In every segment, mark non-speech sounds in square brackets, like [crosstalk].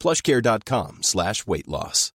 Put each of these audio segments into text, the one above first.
plushcare.com slash weight loss.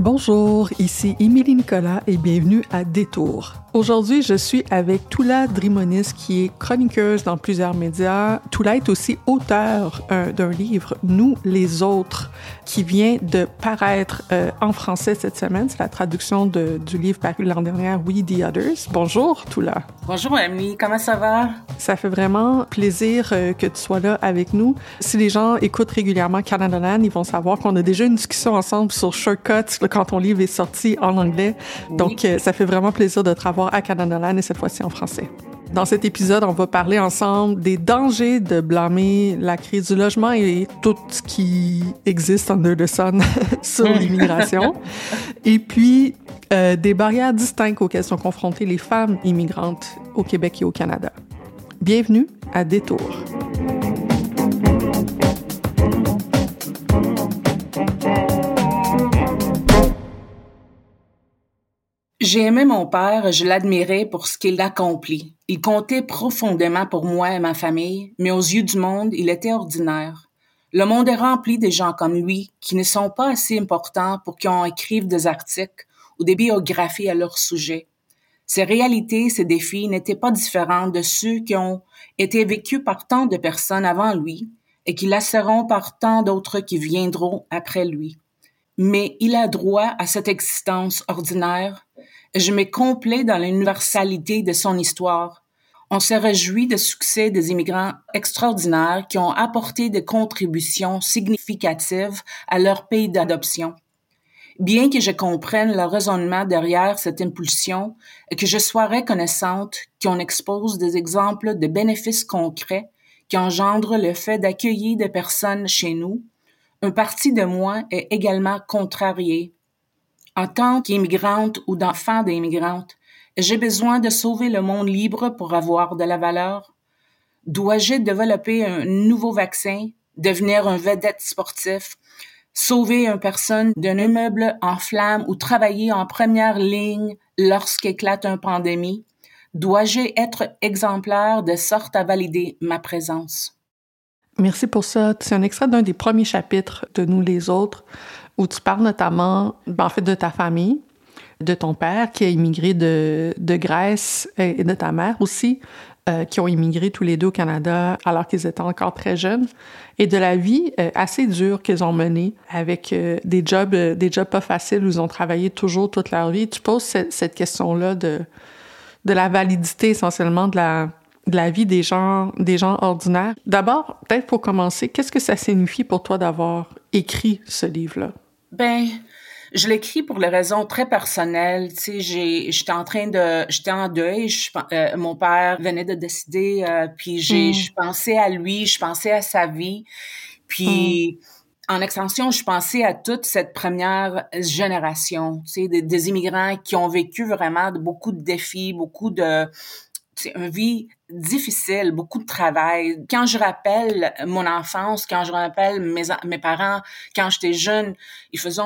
Bonjour, ici Émilie Nicolas et bienvenue à Détour. Aujourd'hui, je suis avec Toula Drimonis, qui est chroniqueuse dans plusieurs médias. Toula est aussi auteur euh, d'un livre, Nous les autres, qui vient de paraître euh, en français cette semaine. C'est la traduction de, du livre paru l'an dernier, We the Others. Bonjour, Toula. Bonjour, Emily. Comment ça va? Ça fait vraiment plaisir euh, que tu sois là avec nous. Si les gens écoutent régulièrement Canada Land, ils vont savoir qu'on a déjà une discussion ensemble sur Shortcuts quand ton livre est sorti en anglais. Donc, ça fait vraiment plaisir de te revoir à Canada et cette fois-ci en français. Dans cet épisode, on va parler ensemble des dangers de blâmer la crise du logement et tout ce qui existe under the sun [laughs] sur l'immigration. et puis, euh, des barrières distinctes auxquelles sont confrontées les femmes immigrantes au Québec et au Canada. Bienvenue à Détour. J'ai aimé mon père, je l'admirais pour ce qu'il accomplit. Il comptait profondément pour moi et ma famille, mais aux yeux du monde, il était ordinaire. Le monde est rempli de gens comme lui qui ne sont pas assez importants pour qu'on écrive des articles ou des biographies à leur sujet. Ces réalités, ces défis n'étaient pas différents de ceux qui ont été vécus par tant de personnes avant lui et qui laisseront par tant d'autres qui viendront après lui. Mais il a droit à cette existence ordinaire je me complais dans l'universalité de son histoire. On se réjouit du succès des immigrants extraordinaires qui ont apporté des contributions significatives à leur pays d'adoption. Bien que je comprenne le raisonnement derrière cette impulsion et que je sois reconnaissante qu'on expose des exemples de bénéfices concrets qui engendrent le fait d'accueillir des personnes chez nous, un parti de moi est également contrarié en tant qu'immigrante ou d'enfant d'immigrantes, j'ai besoin de sauver le monde libre pour avoir de la valeur? Dois-je développer un nouveau vaccin, devenir un vedette sportif, sauver une personne d'un immeuble en flammes ou travailler en première ligne lorsqu'éclate une pandémie? Dois-je être exemplaire de sorte à valider ma présence? Merci pour ça. C'est un extrait d'un des premiers chapitres de Nous les autres où tu parles notamment, ben, en fait, de ta famille, de ton père qui a immigré de, de Grèce et de ta mère aussi, euh, qui ont immigré tous les deux au Canada alors qu'ils étaient encore très jeunes, et de la vie euh, assez dure qu'ils ont menée avec euh, des jobs, des jobs pas faciles où ils ont travaillé toujours toute leur vie. Tu poses cette, cette question-là de, de la validité essentiellement de la, de la vie des gens, des gens ordinaires. D'abord, peut-être pour commencer, qu'est-ce que ça signifie pour toi d'avoir écrit ce livre-là? Ben, je l'écris pour les raisons très personnelles. Tu sais, j'étais en train de, j'étais en deuil. Je, euh, mon père venait de décider, euh, puis j'ai, mm. je pensais à lui, je pensais à sa vie, puis. Mm. En extension, je pensais à toute cette première génération, tu sais, des, des immigrants qui ont vécu vraiment beaucoup de défis, beaucoup de, c'est une vie difficile, beaucoup de travail. Quand je rappelle mon enfance, quand je rappelle mes, mes parents, quand j'étais jeune, ils faisaient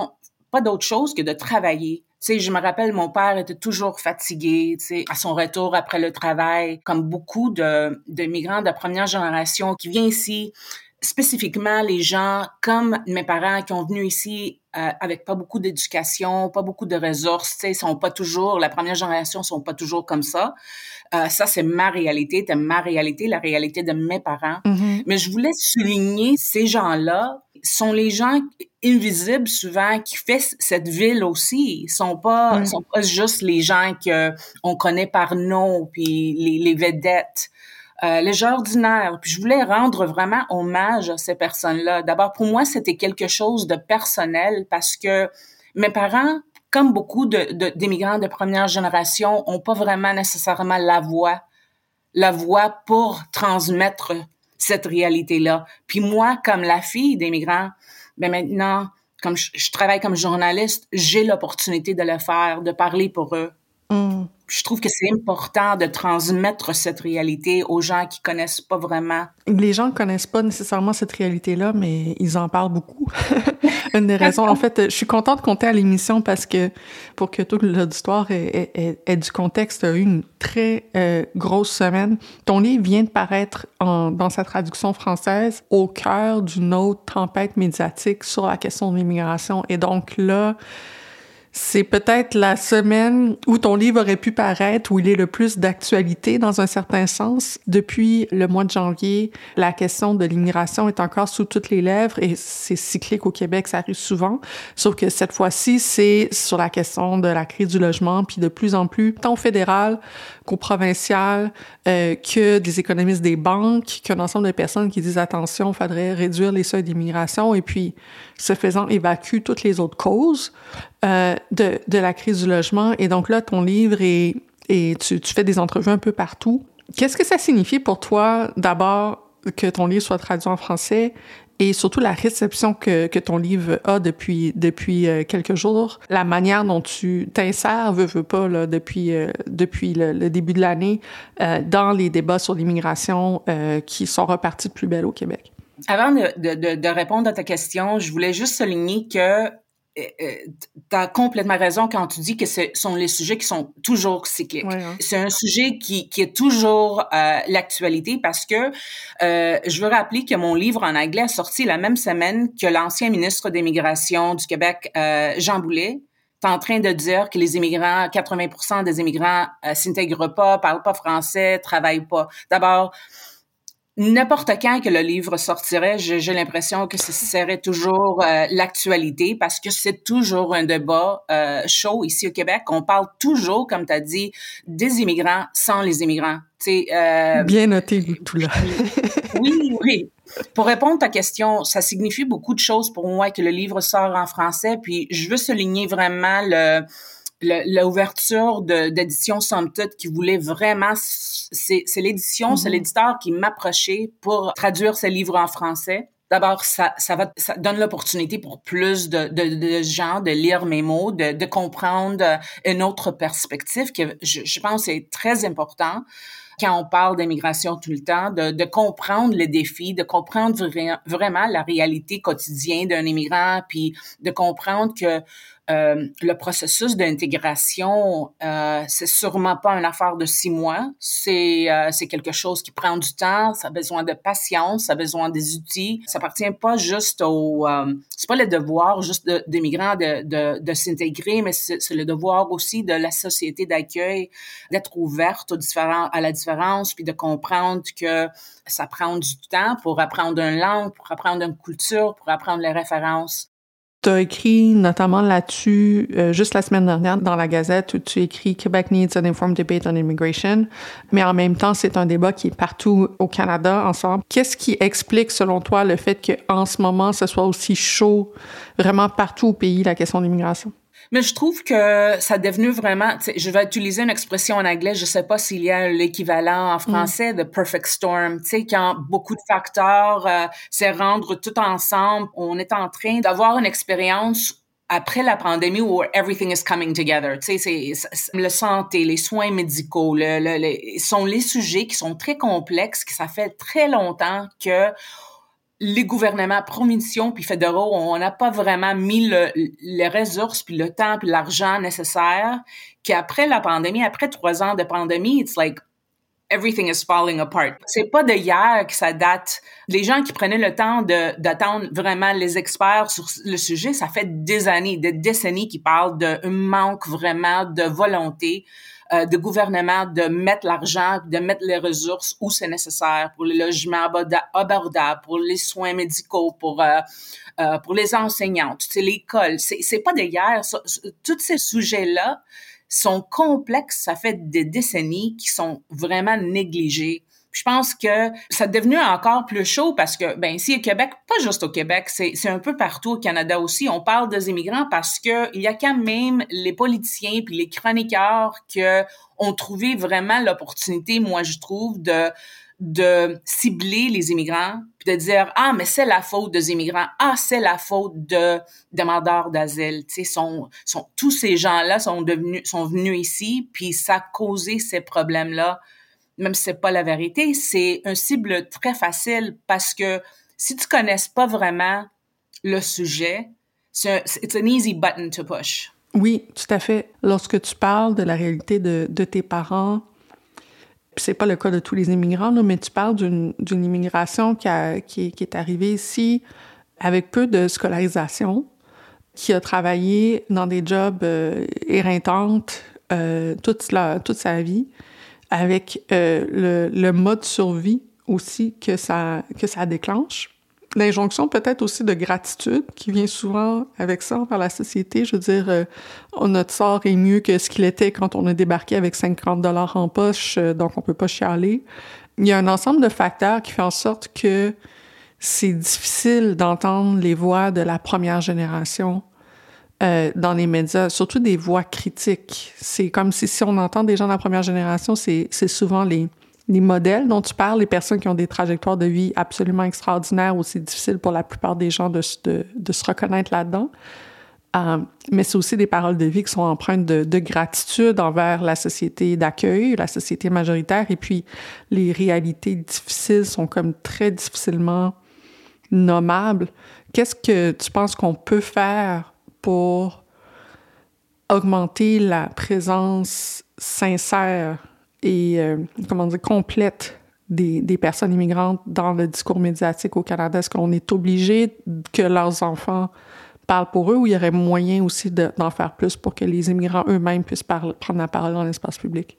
pas d'autre chose que de travailler. Tu sais, je me rappelle, mon père était toujours fatigué, tu sais, à son retour après le travail, comme beaucoup de, de migrants de première génération qui viennent ici, spécifiquement les gens comme mes parents qui ont venu ici euh, avec pas beaucoup d'éducation, pas beaucoup de ressources, tu sais, sont pas toujours, la première génération sont pas toujours comme ça. Euh, ça, c'est ma réalité, c'est ma réalité, la réalité de mes parents. Mm-hmm. Mais je voulais souligner ces gens-là sont les gens invisibles souvent qui fait cette ville aussi. Ils sont pas, sont pas juste les gens que on connaît par nom puis les, les vedettes. Euh, les gens ordinaires. Puis je voulais rendre vraiment hommage à ces personnes-là. D'abord, pour moi, c'était quelque chose de personnel parce que mes parents, comme beaucoup d'immigrants de, de première génération, ont pas vraiment nécessairement la voix, la voix pour transmettre cette réalité-là. Puis moi, comme la fille d'immigrants, ben maintenant, comme je, travaille comme journaliste, j'ai l'opportunité de le faire, de parler pour eux. Mm. Je trouve que c'est important de transmettre cette réalité aux gens qui connaissent pas vraiment. Les gens connaissent pas nécessairement cette réalité-là, mais ils en parlent beaucoup. [laughs] Une des raisons, en fait, je suis contente de compter à l'émission parce que pour que toute l'auditoire ait, ait, ait, du contexte, une très euh, grosse semaine. Ton livre vient de paraître dans sa traduction française au cœur d'une autre tempête médiatique sur la question de l'immigration. Et donc là, c'est peut-être la semaine où ton livre aurait pu paraître, où il est le plus d'actualité dans un certain sens. Depuis le mois de janvier, la question de l'immigration est encore sous toutes les lèvres et c'est cyclique au Québec, ça arrive souvent. Sauf que cette fois-ci, c'est sur la question de la crise du logement, puis de plus en plus, tant au fédéral qu'au provincial, euh, que des économistes des banques, qu'un ensemble de personnes qui disent attention, il faudrait réduire les seuils d'immigration et puis, ce faisant, évacue toutes les autres causes euh, de, de la crise du logement. Et donc là, ton livre est, et tu, tu fais des entrevues un peu partout. Qu'est-ce que ça signifie pour toi, d'abord, que ton livre soit traduit en français et surtout la réception que, que ton livre a depuis, depuis euh, quelques jours, la manière dont tu t'insères, veux, veux pas, là, depuis, euh, depuis le, le, début de l'année, euh, dans les débats sur l'immigration euh, qui sont repartis de plus belle au Québec. Avant de, de, de, répondre à ta question, je voulais juste souligner que euh, euh, tu as complètement raison quand tu dis que ce sont les sujets qui sont toujours cycliques. Ouais, hein. C'est un sujet qui, qui est toujours euh, l'actualité parce que euh, je veux rappeler que mon livre en anglais a sorti la même semaine que l'ancien ministre des Migrations du Québec, euh, Jean Boulet, est en train de dire que les immigrants, 80 des immigrants euh, s'intègrent pas, parlent pas français, travaillent pas. D'abord, N'importe quand que le livre sortirait, j'ai l'impression que ce serait toujours euh, l'actualité parce que c'est toujours un débat euh, chaud ici au Québec. On parle toujours, comme tu as dit, des immigrants sans les immigrants. Euh, Bien noté, tout là. [laughs] oui, oui. Pour répondre à ta question, ça signifie beaucoup de choses pour moi que le livre sort en français. Puis je veux souligner vraiment le l'ouverture d'édition Somme Toute qui voulait vraiment, c'est l'édition, c'est Mm-hmm. l'éditeur qui m'approchait pour traduire ce livre en français. D'abord, ça, ça, va, ça donne l'opportunité pour plus de, de, de, gens de lire mes mots, de, de comprendre une autre perspective que je, je pense est très important quand on parle d'immigration tout le temps, de, de, comprendre les défis, de comprendre vra vraiment la réalité quotidienne d'un immigrant, puis de comprendre que euh, le processus d'intégration, euh, c'est sûrement pas une affaire de six mois. C'est euh, c'est quelque chose qui prend du temps. Ça a besoin de patience. Ça a besoin des outils. Ça appartient pas juste au. Euh, c'est pas le devoir juste de, des migrants de, de, de s'intégrer, mais c'est le devoir aussi de la société d'accueil d'être ouverte aux différents à la différence, puis de comprendre que ça prend du temps pour apprendre une langue, pour apprendre une culture, pour apprendre les références. Tu as écrit notamment là-dessus, euh, juste la semaine dernière, dans la Gazette, où tu écris Québec needs an informed debate on immigration. Mais en même temps, c'est un débat qui est partout au Canada ensemble. Qu'est-ce qui explique, selon toi, le fait qu'en ce moment, ce soit aussi chaud vraiment partout au pays, la question de l'immigration? Mais je trouve que ça est devenu vraiment, je vais utiliser une expression en anglais, je sais pas s'il y a l'équivalent en français, mm. de perfect storm, tu sais, quand beaucoup de facteurs euh, se rendre tout ensemble, on est en train d'avoir une expérience après la pandémie où everything is coming together, tu sais, c'est le santé, les soins médicaux, le, le, le, sont les sujets qui sont très complexes, que ça fait très longtemps que les gouvernements provinciaux puis fédéraux, on n'a pas vraiment mis le, les ressources puis le temps puis l'argent nécessaire qu'après la pandémie, après trois ans de pandémie, it's like everything is falling apart. C'est pas de hier que ça date. Les gens qui prenaient le temps d'attendre vraiment les experts sur le sujet, ça fait des années, des décennies qui parlent d'un manque vraiment de volonté euh, de gouvernement de mettre l'argent, de mettre les ressources où c'est nécessaire pour les logements abordables, pour les soins médicaux, pour euh, euh, pour les enseignants, c'est l'école. C'est c'est pas guerres. Tous ces sujets-là sont complexes. Ça fait des décennies qui sont vraiment négligés. Je pense que ça est devenu encore plus chaud parce que, ben, ici au Québec, pas juste au Québec, c'est un peu partout au Canada aussi. On parle des immigrants parce que il y a quand même les politiciens puis les chroniqueurs qui ont trouvé vraiment l'opportunité, moi, je trouve, de de cibler les immigrants, puis de dire ah mais c'est la faute des immigrants, ah c'est la faute de demandeurs d'asile, tu sais sont, sont tous ces gens-là sont devenus sont venus ici puis ça a causé ces problèmes-là même si c'est pas la vérité, c'est un cible très facile parce que si tu connais pas vraiment le sujet, c'est an easy button to push. Oui, tout à fait. Lorsque tu parles de la réalité de, de tes parents, c'est pas le cas de tous les immigrants, mais tu parles d'une immigration qui, a, qui, est arrivée ici avec peu de scolarisation, qui a travaillé dans des jobs euh, éreintantes euh, toute, la, toute sa vie, avec euh, le, le, mode survie aussi que ça, que ça déclenche. L'injonction peut-être aussi de gratitude qui vient souvent avec ça envers la société. Je veux dire, euh, notre sort est mieux que ce qu'il était quand on a débarqué avec 50 dollars en poche, euh, donc on peut pas chialer. Il y a un ensemble de facteurs qui fait en sorte que c'est difficile d'entendre les voix de la première génération euh, dans les médias, surtout des voix critiques. C'est comme si, si on entend des gens de la première génération, c'est souvent les, les modèles dont tu parles, les personnes qui ont des trajectoires de vie absolument extraordinaires, aussi difficiles pour la plupart des gens de, se reconnaître là-dedans. Euh, mais c'est aussi des paroles de vie qui sont empreintes de gratitude envers la société d'accueil, la société majoritaire, et puis les réalités difficiles sont comme très difficilement nommables. Qu'est-ce que tu penses qu'on peut faire pour augmenter la présence sincère et, euh, comment dire, complète des, des, personnes immigrantes dans le discours médiatique au Canada? Est-ce qu'on est obligé que leurs enfants parlent pour eux ou il y aurait moyen aussi d'en faire plus pour que les immigrants eux-mêmes puissent prendre la parole dans l'espace public?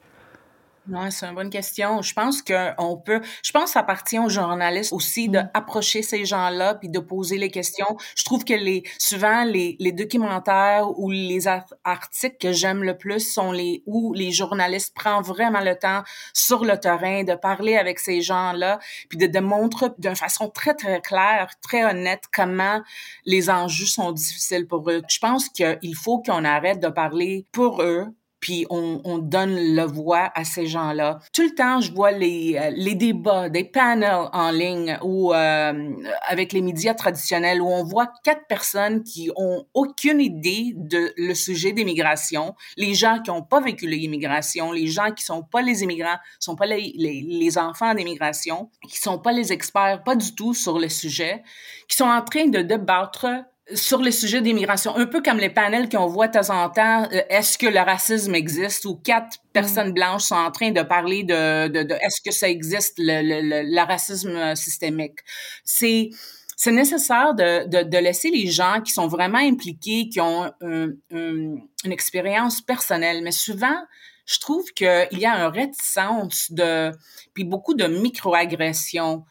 Non, c'est une bonne question. Je pense qu'on peut, je pense que ça appartient aux journalistes aussi d'approcher mm. ces gens-là puis de poser les questions. Je trouve que les, souvent les, les documentaires ou les articles que j'aime le plus sont les où les journalistes prennent vraiment le temps sur le terrain de parler avec ces gens-là puis de démontrer d'une façon très, très claire, très honnête comment les enjeux sont difficiles pour eux. Je pense qu'il faut qu'on arrête de parler pour eux puis on, on, donne la voix à ces gens-là. Tout le temps, je vois les, euh, les débats, des panels en ligne ou euh, avec les médias traditionnels où on voit quatre personnes qui ont aucune idée de le sujet d'immigration, les gens qui n'ont pas vécu l'immigration, les gens qui sont pas les immigrants, sont pas les, les, les enfants d'immigration, qui sont pas les experts, pas du tout sur le sujet, qui sont en train de débattre sur le sujet d'immigration, un peu comme les panels qu'on voit de temps en temps, euh, est-ce que le racisme existe ou quatre mm. personnes blanches sont en train de parler de, de, de est-ce que ça existe le, le, le, racisme systémique? C'est c'est nécessaire de, de, de, laisser les gens qui sont vraiment impliqués, qui ont une expérience personnelle, mais souvent, je trouve qu'il y a un réticence de, puis beaucoup de microagressions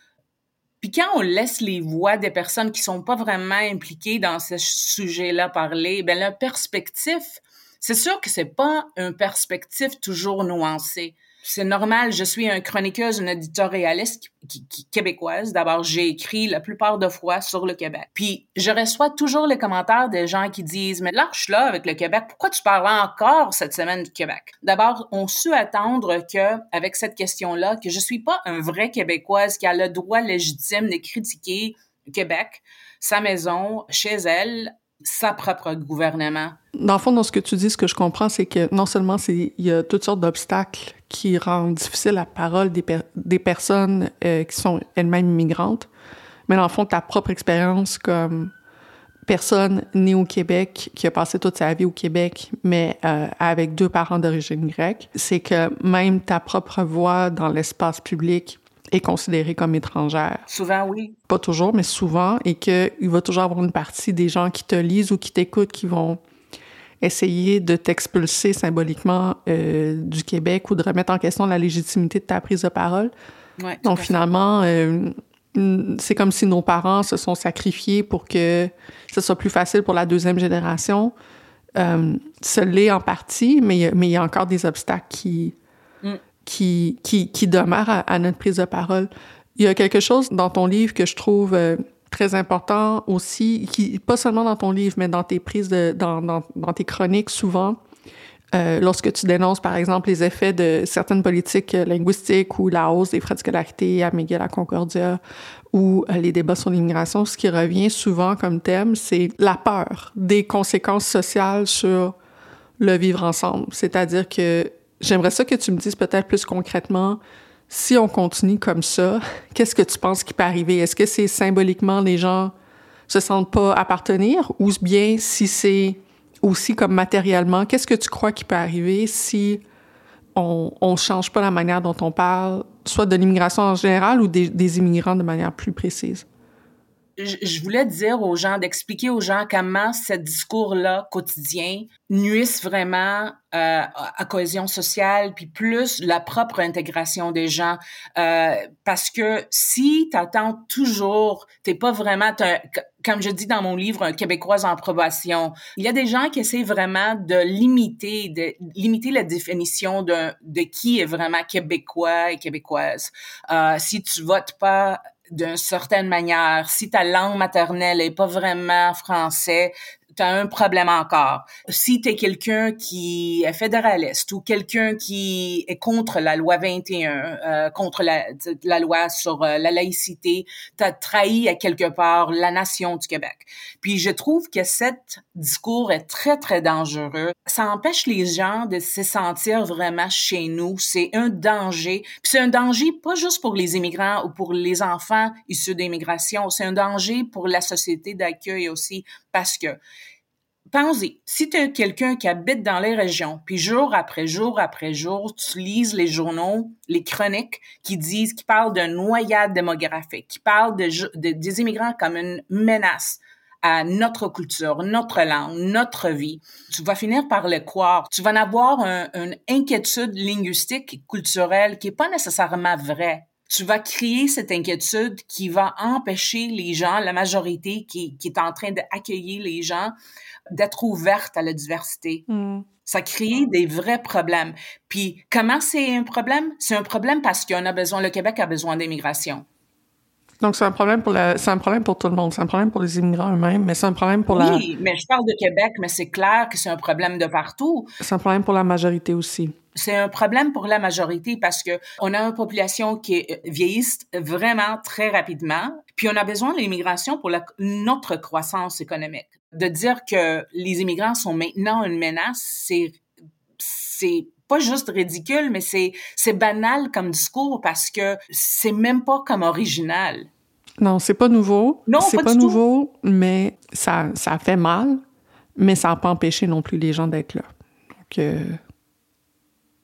puis quand on laisse les voix des personnes qui sont pas vraiment impliquées dans ce sujet-là parler, ben le perspective, c'est sûr que c'est pas un perspective toujours nuancé c'est normal. Je suis un chroniqueuse, une éditorialiste québécoise. D'abord, j'ai écrit la plupart de fois sur le Québec. Puis, je reçois toujours les commentaires des gens qui disent, mais lâche là avec le Québec. Pourquoi tu parles encore cette semaine du Québec? D'abord, on su attendre que, avec cette question-là, que je suis pas un vrai Québécoise qui a le droit légitime de critiquer Québec, sa maison, chez elle, sa propre gouvernement. Dans le fond, dans ce que tu dis, ce que je comprends, c'est que non seulement il y a toutes sortes d'obstacles qui rendent difficile la parole des, personnes euh, qui sont elles-mêmes immigrantes, mais dans le fond, ta propre expérience comme personne née au Québec, qui a passé toute sa vie au Québec, mais euh, avec deux parents d'origine grecque, c'est que même ta propre voix dans l'espace public est considérée comme étrangère. Souvent, oui. Pas toujours, mais souvent, et qu'il va toujours avoir une partie des gens qui te lisent ou qui t'écoutent qui vont essayer de t'expulser symboliquement euh, du Québec ou de remettre en question la légitimité de ta prise de parole. Ouais, Donc finalement, euh, c'est comme si nos parents se sont sacrifiés pour que ce soit plus facile pour la deuxième génération. Euh, ce l'est en partie, mais, mais il y a encore des obstacles qui, mm. Qui, qui, qui, demeurent à, notre prise de parole. Il y a quelque chose dans ton livre que je trouve euh, très important aussi, qui, pas seulement dans ton livre, mais dans tes prises de, dans, dans, dans tes chroniques souvent, euh, lorsque tu dénonces, par exemple, les effets de certaines politiques linguistiques ou la hausse des frais de scolarité à McGill, à Concordia, ou euh, les débats sur l'immigration, ce qui revient souvent comme thème, c'est la peur des conséquences sociales sur le vivre ensemble. C'est-à-dire que j'aimerais ça que tu me dises peut-être plus concrètement, si on continue comme ça, [laughs] qu'est-ce que tu penses qui peut arriver? Est-ce que c'est symboliquement les gens se sentent pas appartenir ou bien si c'est aussi comme matériellement, qu'est-ce que tu crois qui peut arriver si on change pas la manière dont on parle, soit de l'immigration en général ou des immigrants de manière plus précise? Je voulais dire aux gens, d'expliquer aux gens comment ce discours-là quotidien nuisse vraiment euh, à cohésion sociale, puis plus la propre intégration des gens. Euh, parce que si tu attends toujours, t'es pas vraiment, comme je dis dans mon livre, un Québécois en probation, il y a des gens qui essaient vraiment de limiter, de limiter la définition de, de qui est vraiment Québécois et Québécoise. Euh, si tu votes pas d'une certaine manière, si ta langue maternelle est pas vraiment français, tu as un problème encore. Si tu es quelqu'un qui est fédéraliste ou quelqu'un qui est contre la loi 21, euh, contre la, la, loi sur euh, la laïcité, tu as trahi à quelque part la nation du Québec. Puis je trouve que cet discours est très, très dangereux. Ça empêche les gens de se sentir vraiment chez nous. C'est un danger. Puis c'est un danger pas juste pour les immigrants ou pour les enfants issus d'immigration, c'est un danger pour la société d'accueil aussi parce que Pensez, si tu es quelqu'un qui habite dans les régions, puis jour après jour après jour, tu lises les journaux, les chroniques qui disent, qui parlent de noyade démographique, qui parlent de, des immigrants comme une menace à notre culture, notre langue, notre vie, tu vas finir par le croire. Tu vas en avoir une inquiétude linguistique et culturelle qui est pas nécessairement vraie tu vas créer cette inquiétude qui va empêcher les gens, la majorité qui, qui est en train d'accueillir les gens, d'être ouverte à la diversité. Mm. Ça crée des vrais problèmes. Puis comment c'est un problème? C'est un problème parce qu'on a besoin, le Québec a besoin d'immigration. Donc, c'est un problème pour la, c'est un problème pour tout le monde. C'est un problème pour les immigrants eux-mêmes, mais c'est un problème pour la. Oui, mais je parle de Québec, mais c'est clair que c'est un problème de partout. C'est un problème pour la majorité aussi. C'est un problème pour la majorité parce que on a une population qui vieillisse vraiment très rapidement, puis on a besoin de l'immigration pour notre croissance économique. De dire que les immigrants sont maintenant une menace, c'est c'est pas juste ridicule, mais c'est, c'est banal comme discours parce que c'est même pas comme original. Non, c'est pas nouveau. Non, c'est pas, nouveau, mais ça, ça fait mal, mais ça n'a pas empêché non plus les gens d'être là. Donc, euh,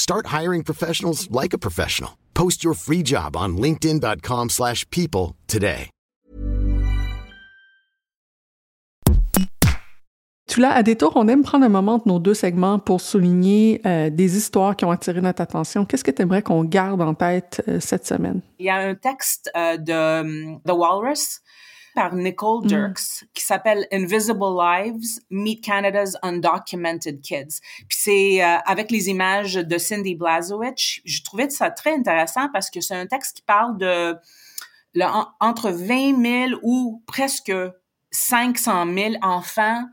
Start hiring professionals like a professional. Post your free job on linkedin.com/people today. Tu l'as à détour, on aime prendre un moment de nos deux segments pour souligner euh, des histoires qui ont attiré notre attention. Qu'est-ce que tu aimerais qu'on garde en tête euh, cette semaine? Il y a un texte euh, de um, The Walrus par Nicole mm. Dirks qui s'appelle Invisible Lives Meet Canada's Undocumented Kids. Puis c'est avec les images de Cindy Blazowicz. Je trouvais ça très intéressant parce que c'est un texte qui parle de le, entre 20 000 ou presque 500 000 enfants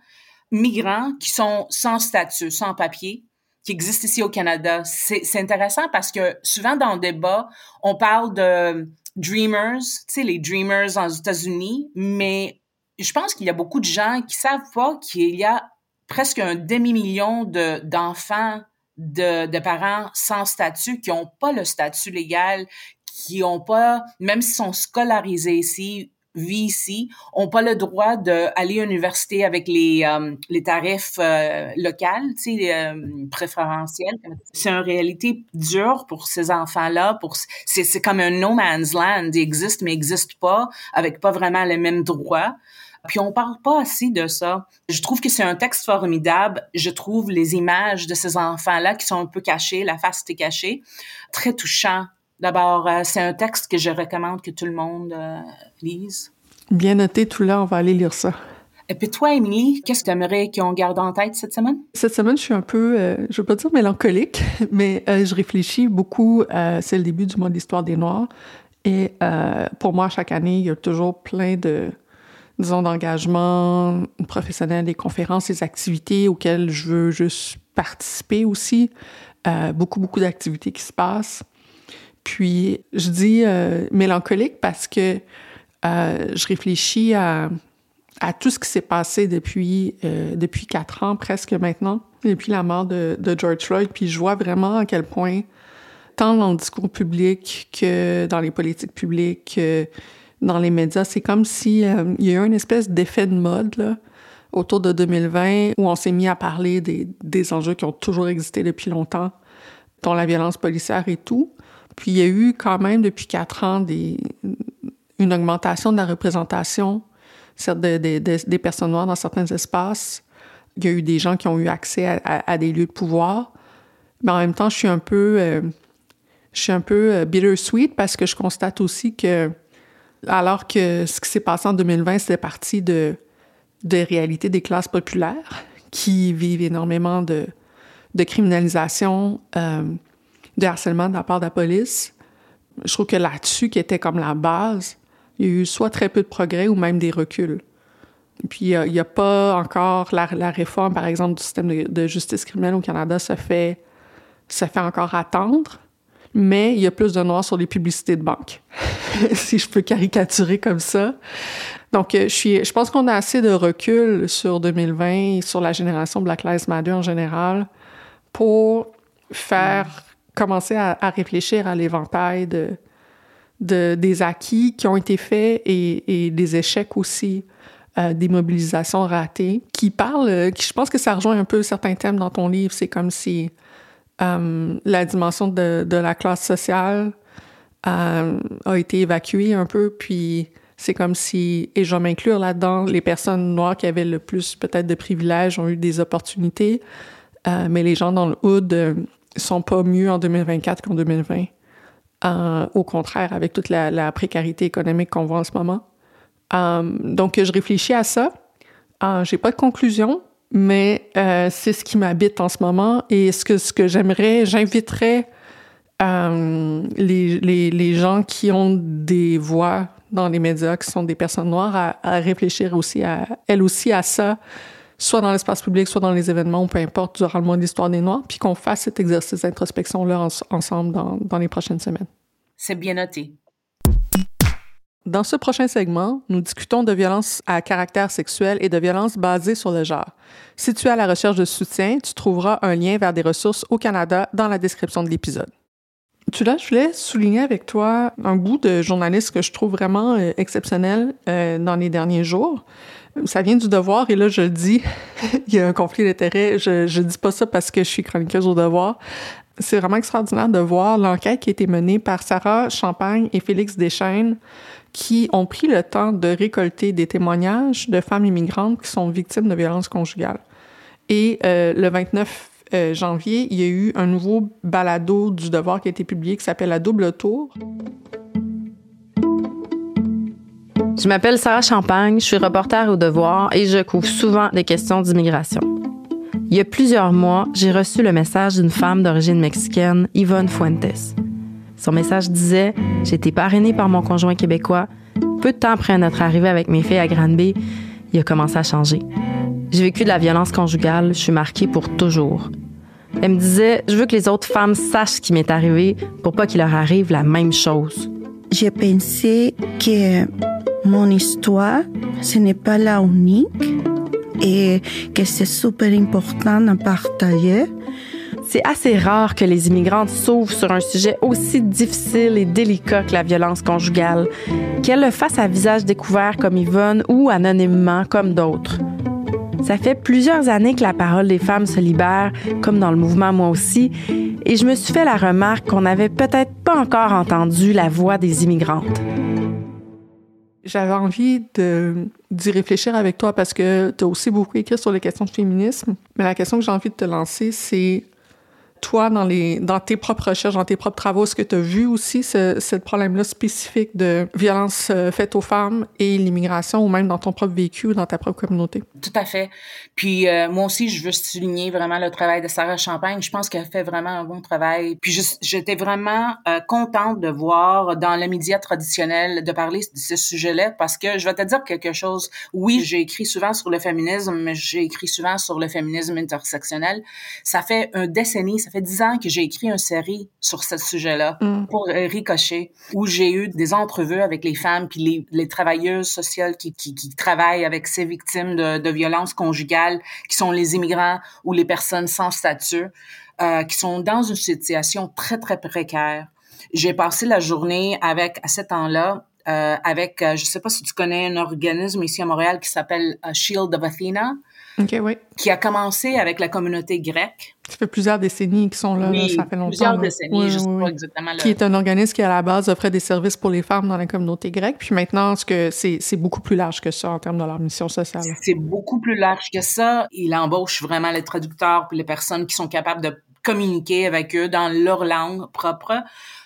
migrants qui sont sans statut, sans papier, qui existent ici au Canada. C'est intéressant parce que souvent dans le débat, on parle de dreamers, tu sais, les dreamers aux États-Unis, mais je pense qu'il y a beaucoup de gens qui savent pas qu'il y a presque un demi-million d'enfants de, de, parents sans statut qui n'ont pas le statut légal, qui n'ont pas, même s'ils sont scolarisés ici, vit ici, ont pas le droit d'aller à l'université avec les, euh, les tarifs euh, locaux, tu sais, euh, préférentiels. C'est une réalité dure pour ces enfants-là. Pour c'est, c'est comme un no man's land. Il existe, mais n'existe pas, avec pas vraiment les mêmes droits. Puis on parle pas assez de ça. Je trouve que c'est un texte formidable. Je trouve les images de ces enfants-là qui sont un peu cachées, la face était cachée, très touchant. D'abord, euh, c'est un texte que je recommande que tout le monde euh, lise. Bien noté, tout là, on va aller lire ça. Et puis toi, Émilie, qu'est-ce que tu aimerais qu'on garde en tête cette semaine? Cette semaine, je suis un peu, euh, je veux pas dire mélancolique, [laughs] mais je réfléchis beaucoup. c'est le début du mois de l'histoire des Noirs. Et pour moi, chaque année, il y a toujours plein de, disons, d'engagements professionnels, des conférences, des activités auxquelles je veux juste participer aussi. beaucoup, beaucoup d'activités qui se passent. Puis, je dis euh, mélancolique parce que euh, je réfléchis à, tout ce qui s'est passé depuis, euh, depuis quatre ans presque maintenant, depuis la mort de, George Floyd. Puis, je vois vraiment à quel point, tant dans le discours public que dans les politiques publiques, que dans les médias, c'est comme si y a eu une espèce d'effet de mode autour de 2020 où on s'est mis à parler des, des enjeux qui ont toujours existé depuis longtemps, dont la violence policière et tout. Puis il y a eu quand même depuis quatre ans une augmentation de la représentation des personnes noires dans certains espaces. Il y a eu des gens qui ont eu accès à, des lieux de pouvoir. Mais en même temps, je suis un peu, euh, je suis un peu euh, bittersweet parce que je constate aussi que, alors que ce qui s'est passé en 2020, c'était parti de, de réalités des classes populaires qui vivent énormément de, de criminalisation, euh, de harcèlement de la part de la police. Je trouve que là-dessus, qui était comme la base, il y a eu soit très peu de progrès ou même des reculs. Puis il n'y a, pas encore la, réforme, par exemple, du système de, justice criminelle au Canada se fait, se fait encore attendre, mais il y a plus de noirs sur les publicités de banque, [laughs] si je peux caricaturer comme ça. Donc, je, suis, je pense qu'on a assez de recul sur 2020 et sur la génération Black Lives Matter en général pour faire commencer à, réfléchir à l'éventail de, de, des acquis qui ont été faits et, des échecs aussi, euh, des mobilisations ratées, qui parlent, qui, je pense que ça rejoint un peu certains thèmes dans ton livre. C'est comme si euh, la dimension de, de, la classe sociale euh, a été évacuée un peu, puis c'est comme si, et je vais m'inclure là-dedans, les personnes noires qui avaient le plus peut-être de privilèges ont eu des opportunités, mais les gens dans le hood sont pas mieux en 2024 qu'en 2020. Euh, au contraire, avec toute la, précarité économique qu'on voit en ce moment. Euh, donc, je réfléchis à ça. Euh, j'ai pas de conclusion, mais euh, c'est ce qui m'habite en ce moment et ce que, ce que j'aimerais, j'inviterais les, les, les, gens qui ont des voix dans les médias, qui sont des personnes noires, à, à réfléchir aussi à, elles aussi à ça soit dans l'espace public, soit dans les événements, ou peu importe, durant le mois d'histoire des Noirs, puis qu'on fasse cet exercice d'introspection-là ensemble dans, dans les prochaines semaines. C'est bien noté. Dans ce prochain segment, nous discutons de violences à caractère sexuel et de violences basées sur le genre. Si tu es à la recherche de soutien, tu trouveras un lien vers des ressources au Canada dans la description de l'épisode. Tu là, je voulais souligner avec toi un bout de journaliste que je trouve vraiment euh, exceptionnel euh, dans les derniers jours ça vient du devoir, et là, je le dis, [laughs] il y a un conflit d'intérêts. Je, je dis pas ça parce que je suis chroniqueuse au devoir. C'est vraiment extraordinaire de voir l'enquête qui a été menée par Sarah Champagne et Félix Deschaines, qui ont pris le temps de récolter des témoignages de femmes immigrantes qui sont victimes de violences conjugales. Et euh, le 29 euh, janvier, il y a eu un nouveau balado du devoir qui a été publié qui s'appelle La double tour. Je m'appelle Sarah Champagne, je suis reporter au Devoir et je couvre souvent les questions d'immigration. Il y a plusieurs mois, j'ai reçu le message d'une femme d'origine mexicaine, Yvonne Fuentes. Son message disait J'ai été parrainée par mon conjoint québécois. Peu de temps après notre arrivée avec mes filles à Granby, il a commencé à changer. J'ai vécu de la violence conjugale, je suis marquée pour toujours. Elle me disait, je veux que les autres femmes sachent ce qui m'est arrivé pour pas qu'il leur arrive la même chose. J'ai pensé que mon histoire, ce n'est pas la unique et que c'est super important de partager. C'est assez rare que les immigrantes s'ouvrent sur un sujet aussi difficile et délicat que la violence conjugale, qu'elles le fassent à visage découvert comme Yvonne ou anonymement comme d'autres. Ça fait plusieurs années que la parole des femmes se libère, comme dans le mouvement moi aussi, et je me suis fait la remarque qu'on n'avait peut-être pas encore entendu la voix des immigrantes. J'avais envie d'y réfléchir avec toi parce que tu as aussi beaucoup écrit sur les questions de féminisme. Mais la question que j'ai envie de te lancer, c'est toi, dans, tes propres recherches, dans tes propres travaux, est-ce que tu as vu aussi ce, problème-là spécifique de violence euh, faite aux femmes et l'immigration, ou même dans ton propre vécu ou dans ta propre communauté? Tout à fait. Puis euh, moi aussi, je veux souligner vraiment le travail de Sarah Champagne. Je pense qu'elle fait vraiment un bon travail. Puis j'étais vraiment euh, contente de voir dans les médias traditionnels de parler de ce sujet-là parce que je vais te dire quelque chose. Oui, j'ai écrit souvent sur le féminisme, mais j'ai écrit souvent sur le féminisme intersectionnel. Ça fait un décennie, ça fait dix ans que j'ai écrit une série sur ce sujet-là mm. pour euh, Ricochet, où j'ai eu des entrevues avec les femmes puis les, les travailleuses sociales qui, qui, qui, travaillent avec ces victimes de, de violences conjugales, qui sont les immigrants ou les personnes sans statut, euh, qui sont dans une situation très, très précaire. J'ai passé la journée avec, à ce temps-là, euh, avec, euh, je sais pas si tu connais un organisme ici à Montréal qui s'appelle uh, Shield of Athena, oui. qui a commencé avec la communauté grecque. Ça fait plusieurs décennies qu'ils sont là, oui, ça fait longtemps. plusieurs décennies, je sais pas exactement. Qui est un organisme qui, à la base, offrait des services pour les femmes dans la communauté grecque. Puis maintenant, c'est beaucoup plus large que ça en termes de leur mission sociale. C'est beaucoup plus large que ça. Il embauche vraiment les traducteurs puis les personnes qui sont capables de communiquer avec eux dans leur langue propre.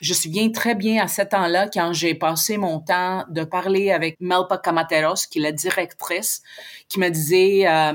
Je me souviens très bien à ce temps-là quand j'ai passé mon temps de parler avec Melpa Kamateros, qui est la directrice, qui me disait euh,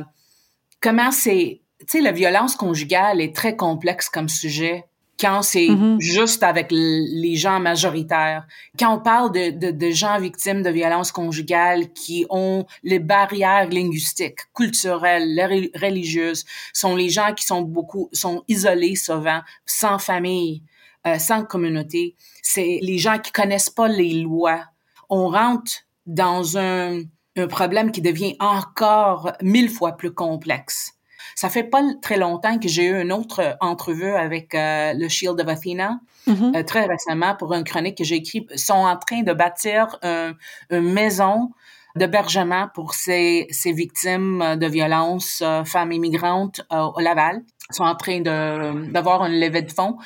comment c'est, tu sais, la violence conjugale est très complexe comme sujet quand c'est mm-hmm. juste avec les gens majoritaires. Quand on parle de, de, de, gens victimes de violences conjugales qui ont les barrières linguistiques, culturelles, religieuses, sont les gens qui sont beaucoup, sont isolés souvent, sans famille, euh, sans communauté. C'est les gens qui connaissent pas les lois. On rentre dans un, un problème qui devient encore mille fois plus complexe. Ça fait pas très longtemps que j'ai eu une autre entrevue avec euh, le Shield of Athena, mm-hmm. euh, très récemment pour une chronique que j'ai écrite. Ils sont en train de bâtir un, une maison d'hébergement pour ces, ces victimes de violences, euh, femmes immigrantes au Laval. Ils sont en train d'avoir une levée de fonds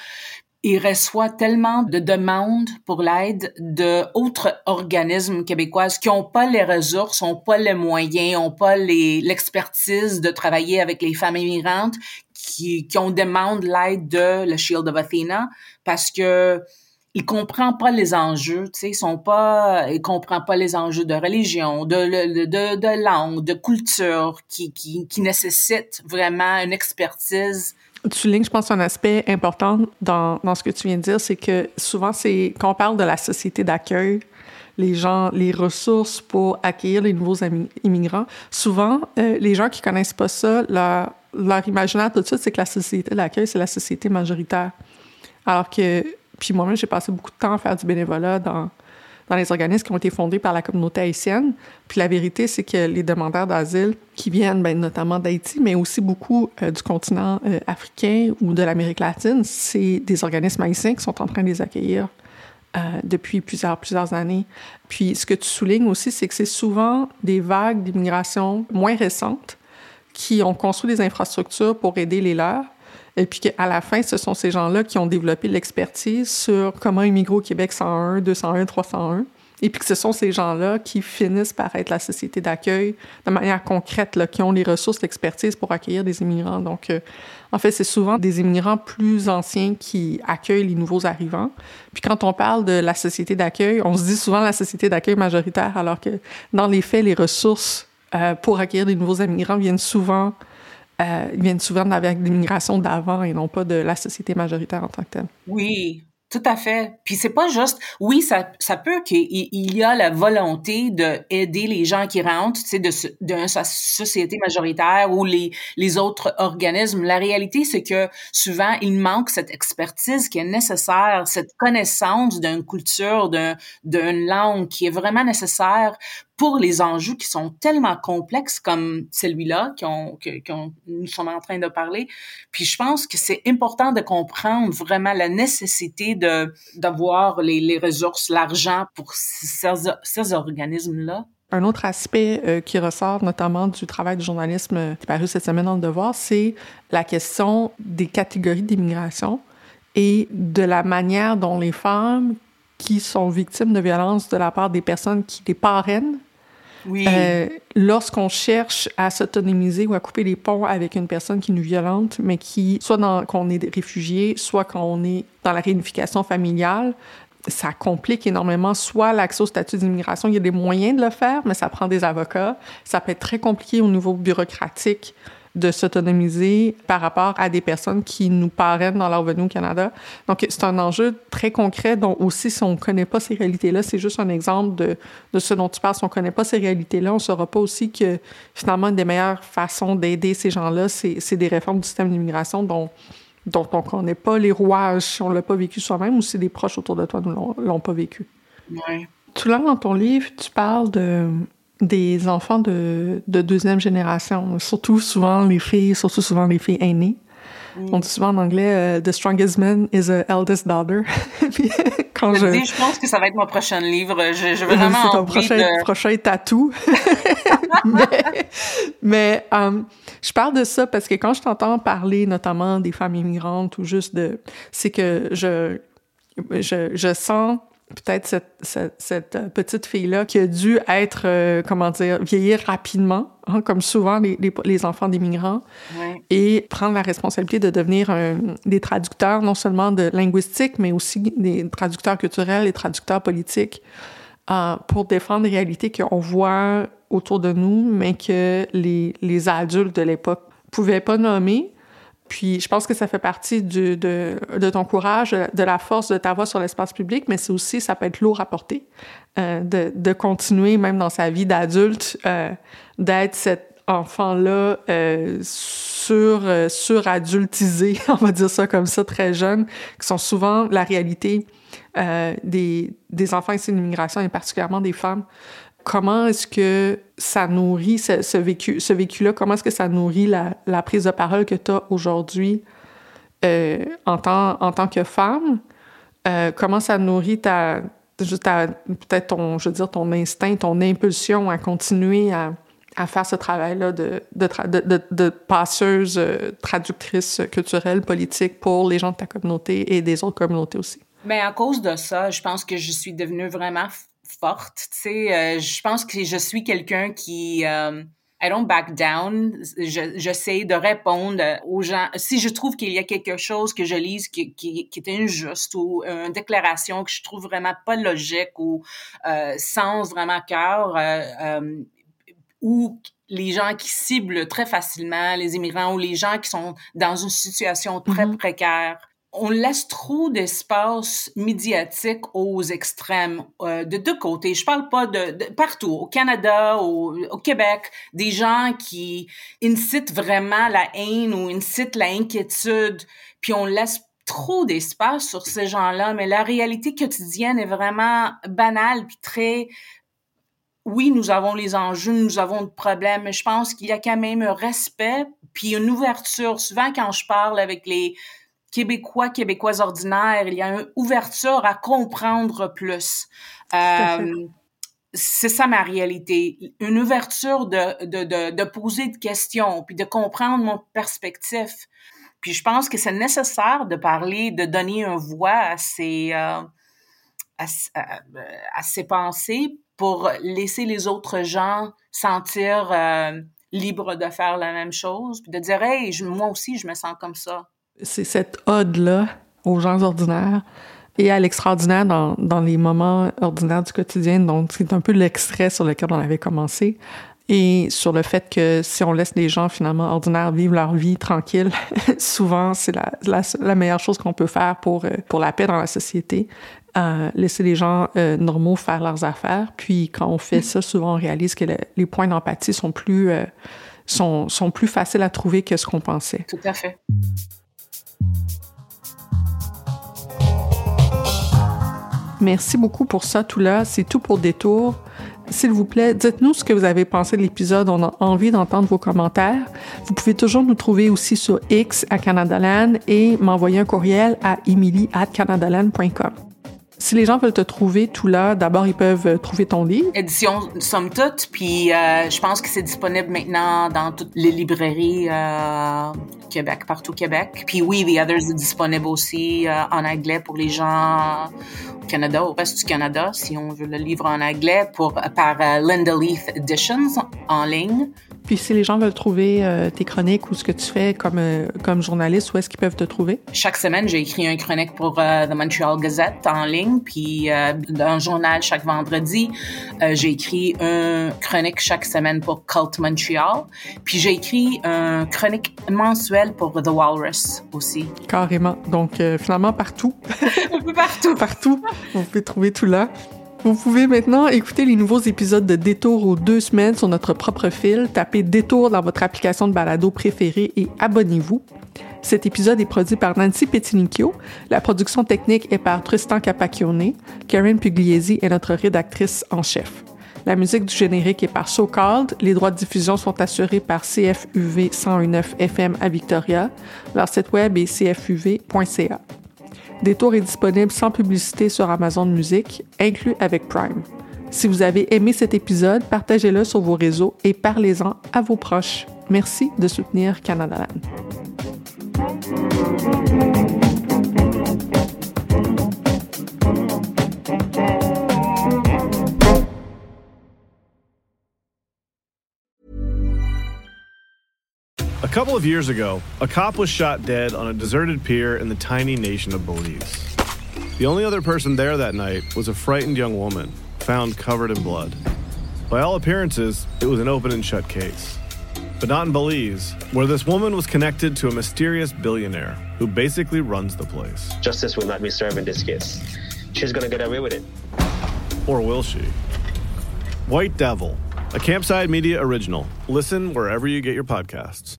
il reçoit tellement de demandes pour l'aide de autres organismes québécoises qui ont pas les ressources, ont pas les moyens, ont pas l'expertise de travailler avec les femmes immigrantes qui, qui ont demandé l'aide de le Shield of Athena parce que il comprend pas les enjeux, tu sais, sont pas, il comprend pas les enjeux de religion, de, de, de, langue, de culture qui, qui, qui nécessitent vraiment une expertise tu soulignes, je pense, un aspect important dans, dans ce que tu viens de dire, c'est que souvent, c'est quand on parle de la société d'accueil, les gens, les ressources pour accueillir les nouveaux immigrants, souvent, euh, les gens qui connaissent pas ça, leur, leur imaginaire tout de suite, c'est que la société d'accueil, c'est la société majoritaire. Alors que, puis moi-même, j'ai passé beaucoup de temps à faire du bénévolat dans dans les organismes qui ont été fondés par la communauté haïtienne. Puis la vérité, c'est que les demandeurs d'asile qui viennent ben, notamment d'Haïti, mais aussi beaucoup euh, du continent euh, africain ou de l'Amérique latine, c'est des organismes haïtiens qui sont en train de les accueillir euh, depuis plusieurs, plusieurs années. Puis ce que tu soulignes aussi, c'est que c'est souvent des vagues d'immigration moins récentes qui ont construit des infrastructures pour aider les leurs, et puis qu'à la fin, ce sont ces gens-là qui ont développé l'expertise sur comment immigrer au Québec 101, 201, 301. Et puis que ce sont ces gens-là qui finissent par être la société d'accueil de manière concrète, là, qui ont les ressources, l'expertise pour accueillir des immigrants. Donc, euh, en fait, c'est souvent des immigrants plus anciens qui accueillent les nouveaux arrivants. Puis quand on parle de la société d'accueil, on se dit souvent la société d'accueil majoritaire, alors que dans les faits, les ressources euh, pour accueillir des nouveaux immigrants viennent souvent euh, ils viennent souvent de la vague d'immigration d'avant et non pas de la société majoritaire en tant que telle. Oui, Tout à fait. Puis c'est pas juste, oui, ça, ça peut qu'il y a la volonté de aider les gens qui rentrent, tu sais, de, de société majoritaire ou les, les autres organismes. La réalité, c'est que souvent, il manque cette expertise qui est nécessaire, cette connaissance d'une culture, d'une langue qui est vraiment nécessaire pour les enjeux qui sont tellement complexes comme celui-là qu'on nous sommes en train de parler. Puis je pense que c'est important de comprendre vraiment la nécessité de d'avoir les, les ressources, l'argent pour ces, ces organismes-là. Un autre aspect euh, qui ressort notamment du travail du journalisme qui est paru cette semaine dans le Devoir, c'est la question des catégories d'immigration et de la manière dont les femmes qui sont victimes de violences de la part des personnes qui les parrainent oui. Euh, lorsqu'on cherche à s'autonomiser ou à couper les ponts avec une personne qui nous violente, mais qui, soit dans, qu'on est réfugié, soit qu'on est dans la réunification familiale, ça complique énormément soit l'accès au statut d'immigration. Il y a des moyens de le faire, mais ça prend des avocats. Ça peut être très compliqué au niveau bureaucratique de s'autonomiser par rapport à des personnes qui nous parrainent dans leur venue au Canada. Donc, c'est un enjeu très concret dont aussi, si on ne connaît pas ces réalités-là, c'est juste un exemple de, de, ce dont tu parles. Si on ne connaît pas ces réalités-là, on ne saura pas aussi que, finalement, une des meilleures façons d'aider ces gens-là, c'est des réformes du système d'immigration dont, dont on ne connaît pas les rouages si on ne l'a pas vécu soi-même ou si des proches autour de toi ne l'ont pas vécu. Oui. Tout là, dans ton livre, tu parles de des enfants de, de, deuxième génération, surtout souvent les filles, surtout souvent les filles aînées. On dit souvent en anglais uh, The strongest man is the eldest daughter. [laughs] Quand je... je pense que ça va être mon prochain livre. Je, je veux vraiment [laughs] C'est ton prochain, de... [laughs] prochain tatou. mais, mais um, je parle de ça parce que quand je t'entends parler notamment des femmes immigrantes ou juste de... C'est que je, je, je sens peut-être cette, cette, cette, euh, petite fille-là qui a dû être, euh, comment dire, vieillir rapidement, hein, comme souvent les, les, les enfants d'immigrants, et prendre la responsabilité de devenir un, des traducteurs, non seulement de linguistique, mais aussi des traducteurs culturels et traducteurs politiques, euh, pour défendre des réalités qu'on voit autour de nous, mais que les, les adultes de l'époque pouvaient pas nommer, puis je pense que ça fait partie de, ton courage, de la force de ta voix sur l'espace public, mais c'est aussi, ça peut être lourd à porter, euh, de, continuer, même dans sa vie d'adulte, euh, d'être cet enfant-là euh, sur, euh, suradultisé, [laughs] on va dire ça comme ça, très jeune, qui sont souvent la réalité euh, des, des enfants issus d'immigration et particulièrement des femmes comment est-ce que ça nourrit ce, ce vécu, ce vécu-là? Comment est-ce que ça nourrit la, prise de parole que tu as aujourd'hui euh, en, tant, en tant que femme? Euh, comment ça nourrit ta, juste peut-être ton, je veux dire, ton instinct, ton impulsion à continuer à, faire ce travail-là de, passeuse, euh, traductrice culturelle, politique pour les gens de ta communauté et des autres communautés aussi? Bien, à cause de ça, je pense que je suis devenue vraiment forte. Tu sais, euh, je pense que je suis quelqu'un qui euh, I don't back down. J'essaie de répondre aux gens. Si je trouve qu'il y a quelque chose que je lise qui, qui, qui, est injuste ou une déclaration que je trouve vraiment pas logique ou euh, sans vraiment cœur, euh, euh, ou les gens qui ciblent très facilement les immigrants ou les gens qui sont dans une situation très mm-hmm. précaire on laisse trop d'espace médiatique aux extrêmes euh, de deux côtés. Je parle pas de, partout, au Canada, au, Québec, des gens qui incitent vraiment la haine ou incitent l'inquiétude, puis on laisse trop d'espace sur ces gens-là, mais la réalité quotidienne est vraiment banale puis très oui, nous avons les enjeux, nous avons des problèmes, mais je pense qu'il y a quand même un respect puis une ouverture. Souvent, quand je parle avec les Québécois, Québécoises ordinaires. Il y a une ouverture à comprendre plus. Euh, c'est ça ma réalité. Une ouverture de, de, de, de, poser des questions, puis de comprendre mon perspective. Puis je pense que c'est nécessaire de parler, de donner une voix à ces, euh, à, à, ces pensées pour laisser les autres gens sentir euh, libres de faire la même chose, puis de dire, hey, moi aussi, je me sens comme ça c'est cette ode-là aux gens ordinaires et à l'extraordinaire dans, dans, les moments ordinaires du quotidien. Donc, c'est un peu l'extrait sur lequel on avait commencé. et sur le fait que si on laisse les gens finalement ordinaires vivre leur vie tranquille, [laughs] souvent c'est la, la, meilleure chose qu'on peut faire pour, euh, pour la paix dans la société. Laisser les gens euh, normaux faire leurs affaires. Puis quand on fait ça, souvent on réalise que le, les points d'empathie sont plus, euh, sont, sont plus faciles à trouver que ce qu'on pensait. Tout à fait. Merci beaucoup pour ça, tout là. C'est tout pour Détour. S'il vous plaît, dites-nous ce que vous avez pensé de l'épisode. On a envie d'entendre vos commentaires. Vous pouvez toujours nous trouver aussi sur X à Canadaland et m'envoyer un courriel à emily at. Si les gens veulent te trouver tout là, d'abord, ils peuvent trouver ton livre. Édition Somme Toute, puis euh, je pense que c'est disponible maintenant dans toutes les librairies euh, Québec, partout au Québec. Puis oui, The Others est disponible aussi euh, en anglais pour les gens au Canada, au reste du Canada, si on veut le livre en anglais, pour, par euh, Linda Leith Editions en ligne. Puis si les gens veulent trouver euh, tes chroniques ou ce que tu fais comme, euh, comme journaliste, où est-ce qu'ils peuvent te trouver? Chaque semaine, j'ai écrit une chronique pour euh, The Montreal Gazette en ligne, puis euh, un journal chaque vendredi. Euh, j'ai écrit une chronique chaque semaine pour Cult Montreal. Puis j'ai écrit une chronique mensuelle pour The Walrus aussi. Carrément. Donc euh, finalement, partout. [laughs] Un peu partout. partout. Vous pouvez trouver tout là. Vous pouvez maintenant écouter les nouveaux épisodes de Détour aux deux semaines sur notre propre fil. Tapez Détour dans votre application de balado préférée et abonnez-vous. Cet épisode est produit par Nancy Petinicchio. La production technique est par Tristan Capacchione. Karen Pugliesi est notre rédactrice en chef. La musique du générique est par So Called. Les droits de diffusion sont assurés par CFUV 1019 FM à Victoria. Leur site web est cfuv.ca. Détour est disponible sans publicité sur Amazon Music, inclus avec Prime. Si vous avez aimé cet épisode, partagez-le sur vos réseaux et parlez-en à vos proches. Merci de soutenir Canada Land. A couple of years ago, a cop was shot dead on a deserted pier in the tiny nation of Belize. The only other person there that night was a frightened young woman, found covered in blood. By all appearances, it was an open and shut case. But not in Belize, where this woman was connected to a mysterious billionaire who basically runs the place. Justice will not be served in this case. She's gonna get away with it. Or will she? White Devil, a Campside Media original. Listen wherever you get your podcasts.